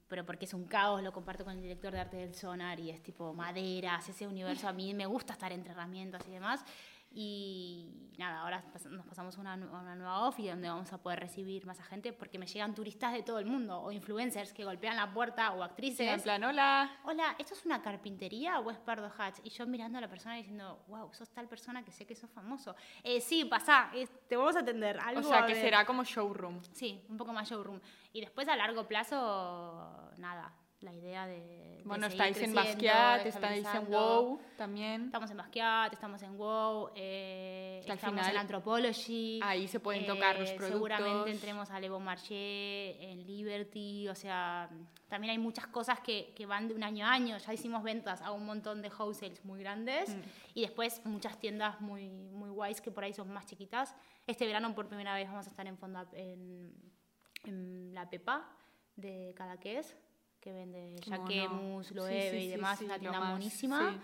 pero porque es un caos, lo comparto con el director de arte del Sonar y es tipo maderas, ese universo. A mí me gusta estar entre herramientas y demás. Y nada, ahora nos pasamos a una, una nueva ofi donde vamos a poder recibir más a gente porque me llegan turistas de todo el mundo o influencers que golpean la puerta o actrices.
En plan, hola.
Hola, ¿esto es una carpintería o es Pardo Hatch? Y yo mirando a la persona diciendo, wow, sos tal persona que sé que sos famoso. Eh, sí, pasá, eh, te vamos a atender. Algo
O sea, que
ver".
será como showroom.
Sí, un poco más showroom. Y después a largo plazo, nada, la idea de. de
Bueno,
seguir
estáis en Basquiat, estáis en. WoW también.
Estamos en Basquiat, estamos en WoW, eh, estamos
final
en Anthropology.
ahí se pueden tocar los
eh,
productos.
Seguramente entremos a Le Bon Marché, en Liberty, o sea, también hay muchas cosas que, que van de un año a año. Ya hicimos ventas a un montón de wholesales muy grandes
Mm.
y después muchas tiendas muy, muy guays que por ahí son más chiquitas. Este verano por primera vez vamos a estar en, Fonda, en, en La Pepa de Cadaqués, que vende. Jaquemus, Loewe
sí,
y
sí,
demás,
sí,
una tienda
más,
monísima.
sí.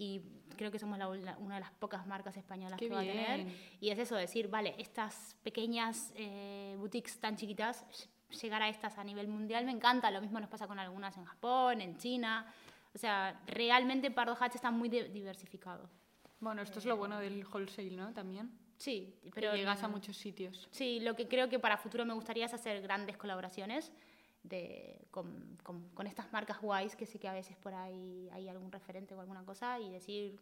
Y creo que somos la- una de las pocas marcas españolas
Qué
que va a tener. Y es eso, decir, vale, estas pequeñas eh, boutiques tan chiquitas, ll- llegar a estas a nivel mundial me encanta. Lo mismo nos pasa con algunas en Japón, en China. O sea, realmente Pardo Hatch está muy diversificado.
Bueno, esto es lo bueno del wholesale, ¿no? También.
Sí,
Pero
pero
llegas a muchos sitios.
Sí, lo que creo que para futuro me gustaría es hacer grandes colaboraciones de, con, con- con estas marcas guays que sé que a veces por ahí hay algún referente o alguna cosa y decir,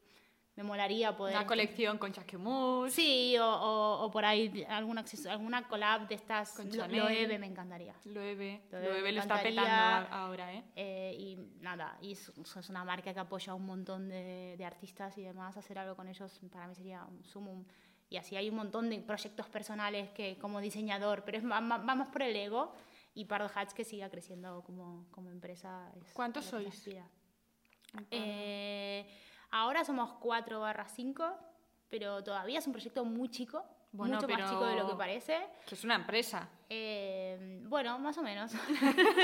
me molaría poder...
Una colección con Jacquemus.
Sí, o, o- o por ahí acceso, alguna collab de estas,
Con
lo,
Chanel.
Loewe me encantaría.
Loewe.
Loewe
Loewe lo está petando a- ahora, ¿eh?
Eh, y nada, y es, es una marca que apoya a un montón de, de artistas y demás, hacer algo con ellos para mí sería un sumum. Y así hay un montón de proyectos personales que como diseñador, pero es, vamos por el ego y Pardo Hats que siga creciendo como, como empresa. es
¿Cuántos sois?
Eh, ahora somos 4 barra 5, pero todavía es un proyecto muy chico,
Bueno,
mucho más chico de lo que parece.
Que es una empresa.
Eh, bueno, más o menos.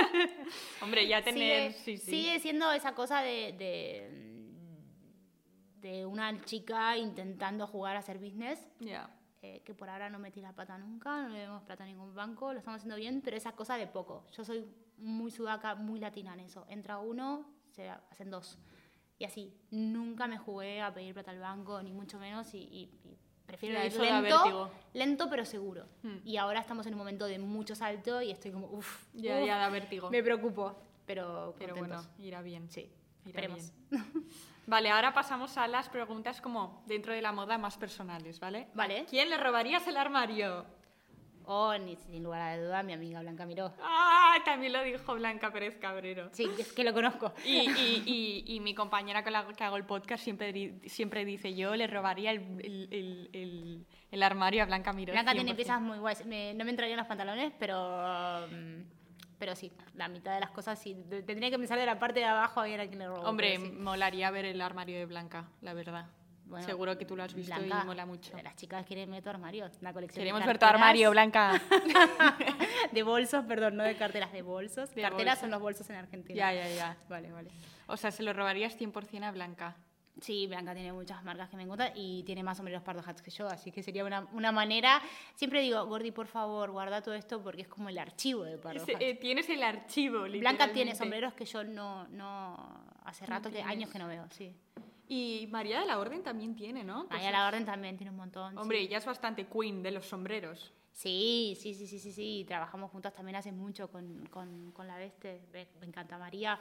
Hombre, ya tener...
sigue,
sí, sí.
sigue siendo esa cosa de, de, de una chica intentando jugar a hacer business,
Ya.
Eh, que por ahora no metí la pata nunca, no le demos plata a ningún banco, lo estamos haciendo bien, pero esa cosa de poco. Yo soy muy sudaca, muy latina en eso. Entra uno, se hacen dos. Y así, nunca me jugué a pedir plata al banco, ni mucho menos, y, y- y prefiero ir lento, lento pero seguro.
Hmm.
Y ahora estamos en un momento de mucho salto y estoy como, uff,
Ya, ya da vértigo.
me preocupo, pero,
Pero bueno, irá bien.
Sí. Esperemos.
Vale, ahora pasamos a las preguntas como dentro de la moda más personales, ¿vale?
Vale.
¿Quién le robarías el armario?
Oh, ni, sin lugar a duda, mi amiga Blanca Miró.
¡Ah! También lo dijo Blanca Pérez Cabrero.
Sí, es que lo conozco.
Y, y- y- y mi compañera con la que hago el podcast siempre, siempre dice yo le robaría el, el- el- el- armario a Blanca Miró.
Blanca tiene
100%.
piezas muy guays. Me- no me entrarían los pantalones, pero. mm, Pero sí, la mitad de las cosas sí. De- Tendría que pensar de la parte de abajo a ver a quién le robo.
Hombre,
sí.
molaría ver el armario de Blanca, la verdad.
Bueno,
Seguro que tú lo has visto
Blanca,
y mola mucho.
Las chicas quieren ver tu armario. Una colección de
Queremos ver tu armario, Blanca.
De bolsos, perdón, no de carteras, de bolsos.
De
carteras
bolsos.
son los bolsos en Argentina.
ya, ya, ya.
Vale, vale.
O sea, se lo robarías 100% a Blanca.
Sí, Blanca tiene muchas marcas que me encantan y tiene más sombreros pardo hats que yo, así que sería una, una manera. Siempre digo, Gordi, por favor, guarda todo esto porque es como el archivo de pardo
Ese-
hats.
eh, tienes el archivo,
Blanca tiene sombreros que yo no, no hace rato, que
tienes.
años que no veo, sí.
Y María de la Orden también tiene, ¿no?
María
Cosas.
La Orden también tiene un montón.
Hombre,
sí.
ella es bastante queen de los sombreros.
Sí, sí, sí, sí, sí, sí. Trabajamos juntas también hace mucho con, con, con la Veste. Me, me encanta María.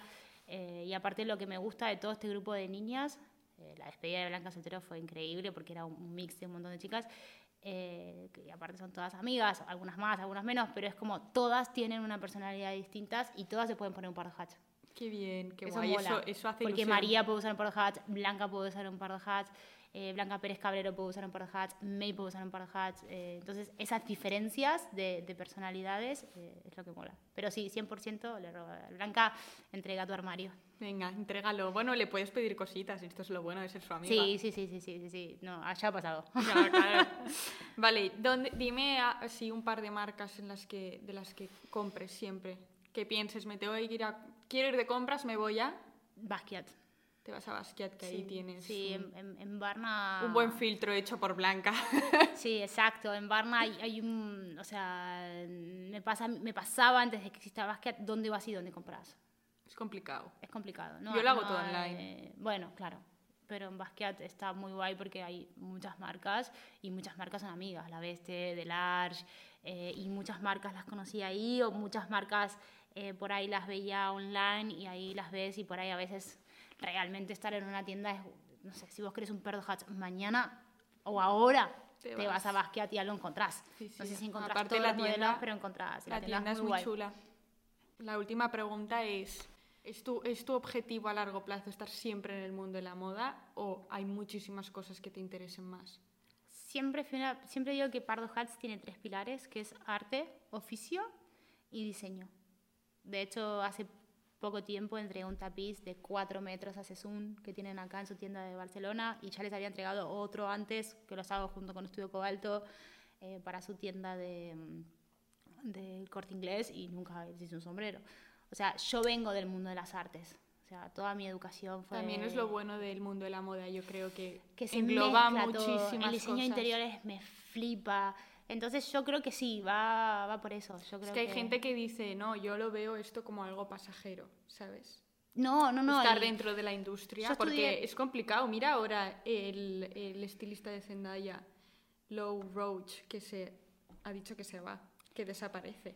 Eh, y aparte lo que me gusta de todo este grupo de niñas, eh, la despedida de Blanca Soltero fue increíble porque era un, mix de un montón de chicas. eh, que aparte son todas amigas, algunas más, algunas menos, pero es como todas tienen una personalidad distintas y todas se pueden poner un par de hats.
Qué bien, qué
eso
guay.
mola.
Eso, eso hace
porque
ilusión.
María puede usar un par de hats, Blanca puede usar un par de hats, eh, Blanca Pérez Cabrero puede usar un par de hats, May puede usar un par de hats. eh, entonces, esas diferencias de, de personalidades eh, es lo que mola. Pero sí, 100% le roba. Blanca, entrega tu armario.
Venga, entrégalo. Bueno, le puedes pedir cositas. Esto es lo bueno de ser su amiga.
Sí, sí, sí, sí, sí, sí, sí. No, allá ha pasado.
Ya, claro. Vale, ¿dónde, dime así un par de marcas en las que, de las que compres siempre. Que pienses, me tengo que ir a... Quiero ir de compras, me voy a...
Basquiat.
Te vas a Basquiat, que ahí
Sí,
tienes
Sí,
un,
en, en, Barna.
un buen filtro hecho por Blanca.
Sí, exacto. En Barna hay, hay un. O sea, me, pasa, me pasaba antes de que exista Basquiat dónde vas y dónde compras.
es complicado.
Es complicado, ¿no?
Yo lo hago
No
todo online.
Bueno, claro. Pero en Basquiat está muy guay porque hay muchas marcas y muchas marcas son amigas. La Veste, The Large, eh, y muchas marcas las conocí ahí o muchas marcas eh, por ahí las veía online y ahí las ves y por ahí a veces realmente estar en una tienda es, no sé, si vos querés un perro hats mañana o ahora
Te
te,
vas.
vas. a Basquiat y ya lo encontrás.
Sí,
No
sí.
sé si encontrás
Aparte
todos
la
los modelos,
tienda-
pero encontrás.
La tienda es muy
guay.
chula. La última pregunta es, ¿es tu, ¿es tu objetivo a largo plazo estar siempre en el mundo de la moda o hay muchísimas cosas que te interesen más?
Siempre, siempre digo que Pardo Hats tiene tres pilares, que es arte, oficio y diseño. De hecho, hace poco tiempo entregué un tapiz de 4 metros a Sesun que tienen acá en su tienda de Barcelona y ya les había entregado otro antes, que los hago junto con Estudio Cobalto, eh, para su tienda de, mm, del corte inglés y nunca hice un sombrero. O sea, yo vengo del mundo de las artes. O sea, toda mi educación fue...
También es lo bueno del mundo de la moda, yo creo que,
que se
engloba
todo.
muchísimas
El diseño de
cosas.
interiores me flipa. Entonces yo creo que sí, va, va por eso. Yo creo
Es que hay gente que dice, no, yo lo veo esto como algo pasajero, ¿sabes?
No, no, no.
Estar
y-
dentro de la industria,
yo
porque
estudié-
es complicado. Mira ahora el, el estilista de Zendaya, Low Roach, que se ha dicho que se va, que desaparece.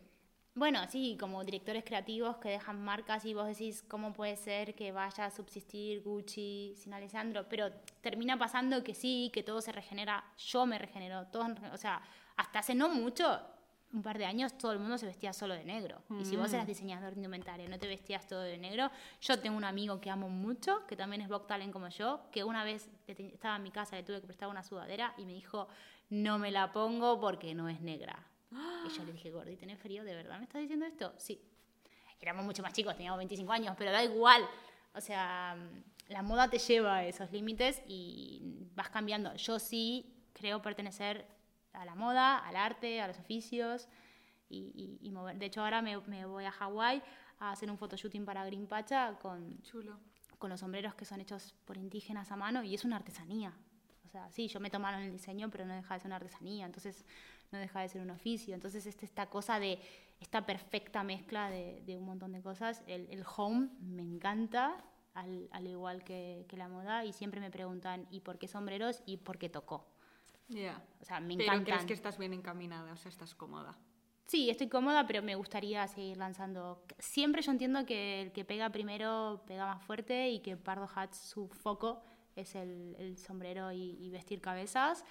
Bueno, sí, como directores creativos que dejan marcas y vos decís cómo puede ser que vaya a subsistir Gucci sin Alessandro, pero termina pasando que sí, que todo se regenera, yo me regenero, todo, o sea, hasta hace no mucho, un par de años, todo el mundo se vestía solo de negro. Y si vos eras diseñador de indumentaria, no te vestías todo de negro. Yo tengo un amigo que amo mucho, que también es Vogue Talent como yo, que una vez estaba en mi casa, le tuve que prestar una sudadera y me dijo, no me la pongo porque no es negra. Y yo le dije, Gordi, ¿tenés frío? ¿De verdad me estás diciendo esto? Sí. Éramos mucho más chicos, teníamos 25 años, pero da igual. O sea, la moda te lleva a esos límites y vas cambiando. Yo sí creo pertenecer a la moda, al arte, a los oficios y, y- y mover. De hecho, ahora me, me voy a Hawái a hacer un photoshooting para Green Pacha con,
Chulo.
con los sombreros que son hechos por indígenas a mano y es una artesanía. O sea, sí, yo me tomaron el diseño, pero no deja de ser una artesanía, entonces no deja de ser un oficio. Entonces, este, esta cosa de esta perfecta mezcla de, de un montón de cosas, el, el home me encanta, al, al igual que, que la moda, y siempre me preguntan, ¿y por qué sombreros? ¿Y por qué tocó?
Ya.
O sea, me
Pero
encantan.
crees que estás bien encaminada, o sea, estás cómoda.
Sí, estoy cómoda, pero me gustaría seguir lanzando. Siempre yo entiendo que el que pega primero pega más fuerte y que Pardo Hats, su foco es el, el sombrero y, y vestir cabezas.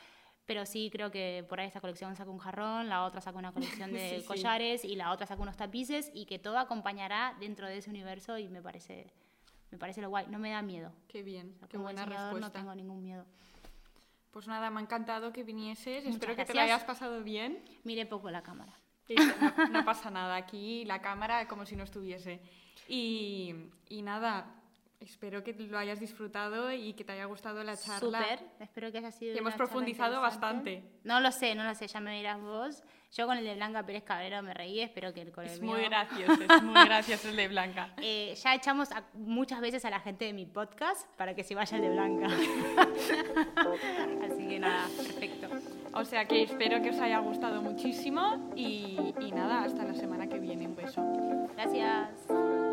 Pero sí creo que por ahí esta colección saca un jarrón, la otra saca una colección de
Sí, sí.
collares y la otra saca unos tapices y que todo acompañará dentro de ese universo y me parece, me parece lo guay. No me da miedo.
Qué bien,
O sea,
qué
como
buena respuesta.
no tengo ningún miedo.
Pues nada, me ha encantado que vinieses.
Muchas
Espero que te lo hayas pasado bien.
Mire poco la cámara.
No, no pasa nada, aquí la cámara como si no estuviese. Y, y nada, espero que lo hayas disfrutado y que te haya gustado la charla.
Súper, espero que haya sido.
Y hemos
una
profundizado bastante.
No lo sé, no lo sé, ya me dirás vos. Yo con el de Blanca Pérez Cabrero me reí, espero que con el
Es
mío-
muy gracioso, es muy gracioso el de Blanca.
Eh, ya echamos a- muchas veces a la gente de mi podcast para que se vaya el de Blanca. Así que nada, perfecto.
O sea que espero que os haya gustado muchísimo y, y nada, hasta la semana que viene. Un beso.
Gracias.